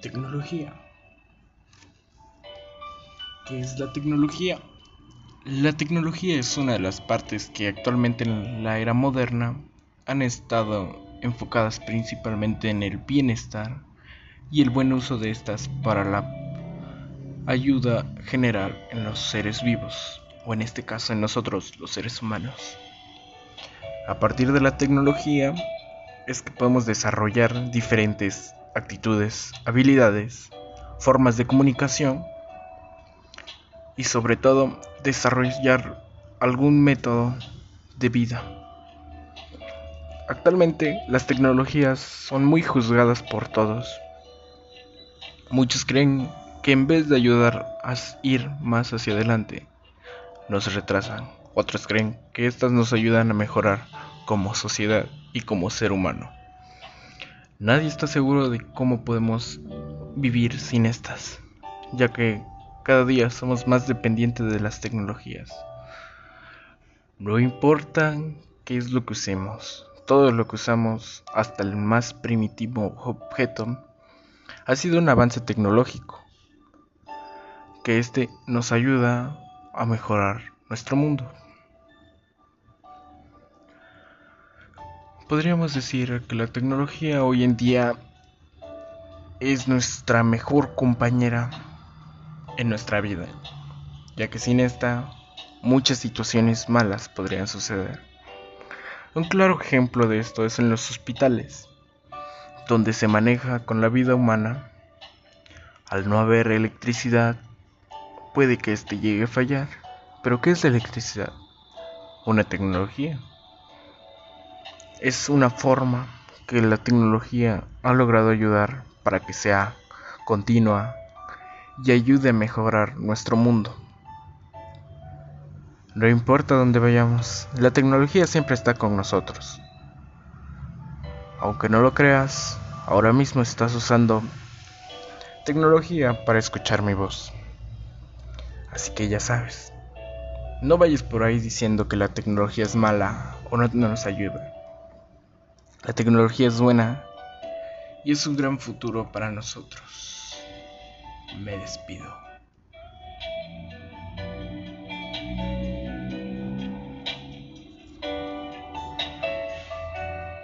Tecnología. ¿Qué es la tecnología? La tecnología es una de las partes que actualmente en la era moderna han estado enfocadas principalmente en el bienestar y el buen uso de estas para la ayuda general en los seres vivos, o en este caso en nosotros los seres humanos. A partir de la tecnología es que podemos desarrollar diferentes actitudes, habilidades, formas de comunicación y sobre todo desarrollar algún método de vida. Actualmente las tecnologías son muy juzgadas por todos. Muchos creen que en vez de ayudar a ir más hacia adelante, nos retrasan. Otros creen que estas nos ayudan a mejorar como sociedad y como ser humano. Nadie está seguro de cómo podemos vivir sin estas, ya que cada día somos más dependientes de las tecnologías. No importa qué es lo que usemos, todo lo que usamos, hasta el más primitivo objeto, ha sido un avance tecnológico, que este nos ayuda a mejorar nuestro mundo. Podríamos decir que la tecnología hoy en día es nuestra mejor compañera en nuestra vida, ya que sin esta muchas situaciones malas podrían suceder. Un claro ejemplo de esto es en los hospitales, donde se maneja con la vida humana. Al no haber electricidad, puede que éste llegue a fallar. Pero ¿qué es la electricidad? Una tecnología es una forma que la tecnología ha logrado ayudar para que sea continua y ayude a mejorar nuestro mundo. No importa dónde vayamos, la tecnología siempre está con nosotros. Aunque no lo creas, ahora mismo estás usando tecnología para escuchar mi voz. Así que ya sabes, no vayas por ahí diciendo que la tecnología es mala o no nos ayuda. La tecnología es buena y es un gran futuro para nosotros. Me despido.